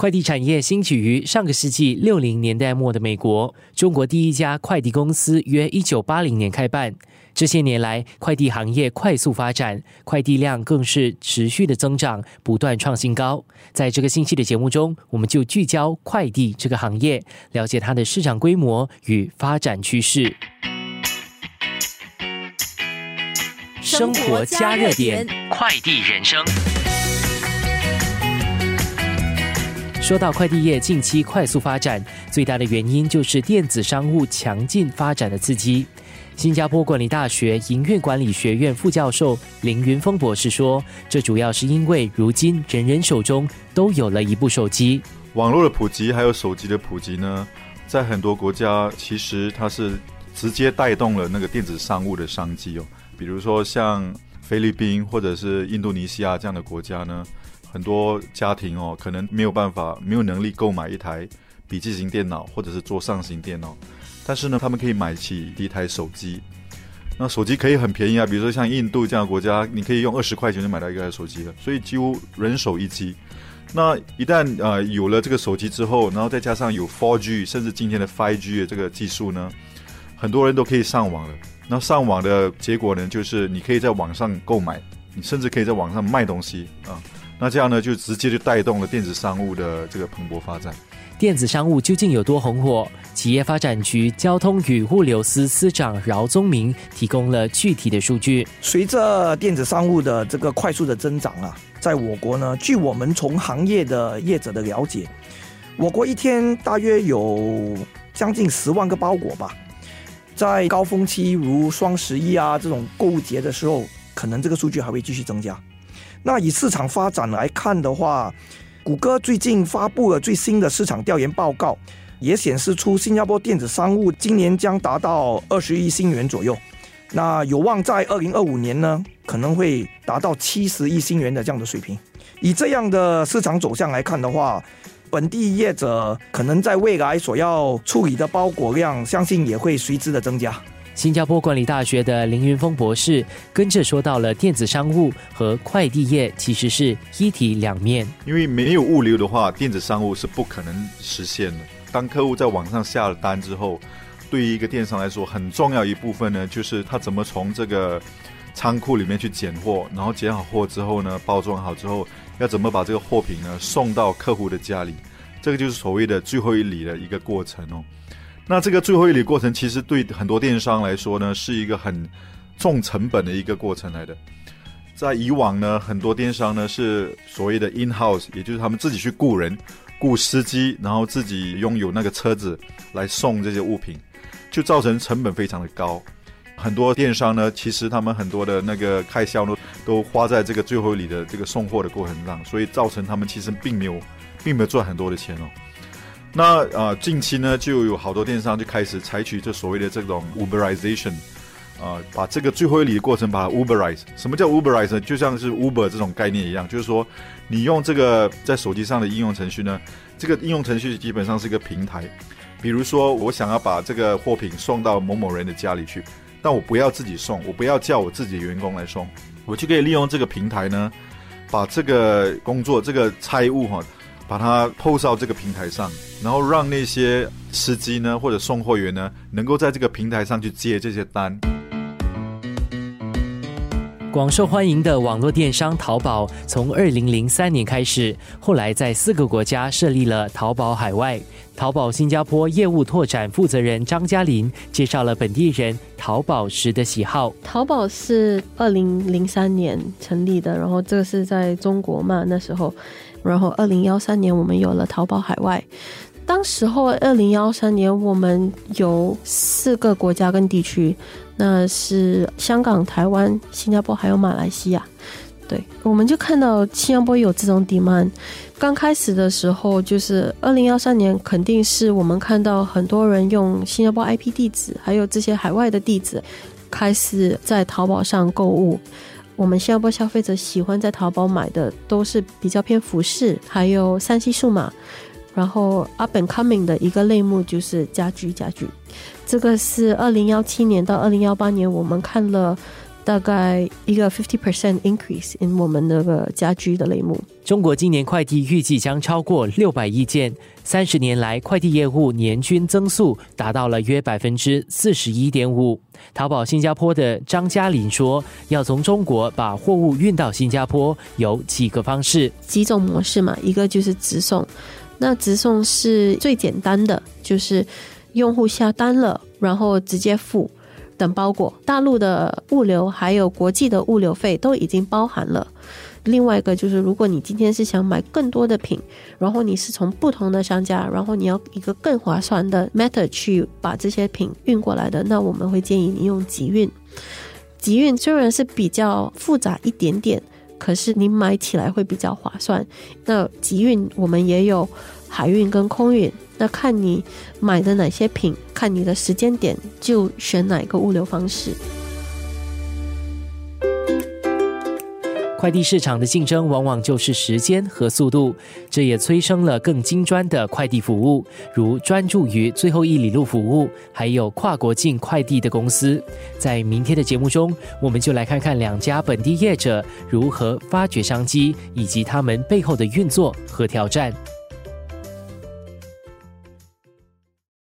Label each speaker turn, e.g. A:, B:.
A: 快递产业兴起于上个世纪六零年代末的美国，中国第一家快递公司约一九八零年开办。这些年来，快递行业快速发展，快递量更是持续的增长，不断创新高。在这个星期的节目中，我们就聚焦快递这个行业，了解它的市场规模与发展趋势。生活加热点，快递人生。说到快递业近期快速发展，最大的原因就是电子商务强劲发展的刺激。新加坡管理大学营运管理学院副教授林云峰博士说：“这主要是因为如今人人手中都有了一部手机，
B: 网络的普及还有手机的普及呢，在很多国家其实它是直接带动了那个电子商务的商机哦。比如说像菲律宾或者是印度尼西亚这样的国家呢。”很多家庭哦，可能没有办法、没有能力购买一台笔记型电脑或者是桌上型电脑，但是呢，他们可以买起一台手机。那手机可以很便宜啊，比如说像印度这样的国家，你可以用二十块钱就买到一台手机了，所以几乎人手一机。那一旦呃有了这个手机之后，然后再加上有 4G 甚至今天的 5G 的这个技术呢，很多人都可以上网了。那上网的结果呢，就是你可以在网上购买，你甚至可以在网上卖东西啊。那这样呢，就直接就带动了电子商务的这个蓬勃发展。
A: 电子商务究竟有多红火？企业发展局交通与物流司司长饶宗明提供了具体的数据。
C: 随着电子商务的这个快速的增长啊，在我国呢，据我们从行业的业者的了解，我国一天大约有将近十万个包裹吧。在高峰期如双十一啊这种购物节的时候，可能这个数据还会继续增加。那以市场发展来看的话，谷歌最近发布了最新的市场调研报告，也显示出新加坡电子商务今年将达到二十亿新元左右。那有望在二零二五年呢，可能会达到七十亿新元的这样的水平。以这样的市场走向来看的话，本地业者可能在未来所要处理的包裹量，相信也会随之的增加。
A: 新加坡管理大学的林云峰博士跟着说到了电子商务和快递业其实是一体两面，
B: 因为没有物流的话，电子商务是不可能实现的。当客户在网上下了单之后，对于一个电商来说，很重要一部分呢，就是他怎么从这个仓库里面去拣货，然后拣好货之后呢，包装好之后，要怎么把这个货品呢送到客户的家里，这个就是所谓的最后一里的一个过程哦。那这个最后一里过程，其实对很多电商来说呢，是一个很重成本的一个过程来的。在以往呢，很多电商呢是所谓的 in house，也就是他们自己去雇人、雇司机，然后自己拥有那个车子来送这些物品，就造成成本非常的高。很多电商呢，其实他们很多的那个开销呢，都花在这个最后一里的这个送货的过程上，所以造成他们其实并没有，并没有赚很多的钱哦。那啊，近期呢，就有好多电商就开始采取这所谓的这种 Uberization，啊，把这个最后一里的过程把它 Uberize。什么叫 Uberize 呢？就像是 Uber 这种概念一样，就是说，你用这个在手机上的应用程序呢，这个应用程序基本上是一个平台。比如说，我想要把这个货品送到某某人的家里去，但我不要自己送，我不要叫我自己的员工来送，我就可以利用这个平台呢，把这个工作、这个差务哈。把它 post 到这个平台上，然后让那些司机呢或者送货员呢，能够在这个平台上去接这些单。
A: 广受欢迎的网络电商淘宝，从二零零三年开始，后来在四个国家设立了淘宝海外。淘宝新加坡业务拓展负责人张嘉玲介绍了本地人淘宝时的喜好。
D: 淘宝是二零零三年成立的，然后这个是在中国嘛，那时候。然后，二零幺三年我们有了淘宝海外。当时候，二零幺三年我们有四个国家跟地区，那是香港、台湾、新加坡还有马来西亚。对，我们就看到新加坡有这种 demand。刚开始的时候，就是二零幺三年，肯定是我们看到很多人用新加坡 IP 地址，还有这些海外的地址，开始在淘宝上购物。我们新加坡消费者喜欢在淘宝买的都是比较偏服饰，还有三 C 数码，然后 up and coming 的一个类目就是家居家具。这个是二零幺七年到二零幺八年我们看了大概一个 fifty percent increase in 我们那个家居的类目。
A: 中国今年快递预计将超过六百亿件，三十年来快递业务年均增速达到了约百分之四十一点五。淘宝新加坡的张嘉林说：“要从中国把货物运到新加坡，有几个方式，
D: 几种模式嘛，一个就是直送，那直送是最简单的，就是用户下单了，然后直接付。”等包裹，大陆的物流还有国际的物流费都已经包含了。另外一个就是，如果你今天是想买更多的品，然后你是从不同的商家，然后你要一个更划算的 method 去把这些品运过来的，那我们会建议你用集运。集运虽然是比较复杂一点点，可是你买起来会比较划算。那集运我们也有海运跟空运。那看你买的哪些品，看你的时间点，就选哪个物流方式。
A: 快递市场的竞争往往就是时间和速度，这也催生了更精专的快递服务，如专注于最后一里路服务，还有跨国境快递的公司。在明天的节目中，我们就来看看两家本地业者如何发掘商机，以及他们背后的运作和挑战。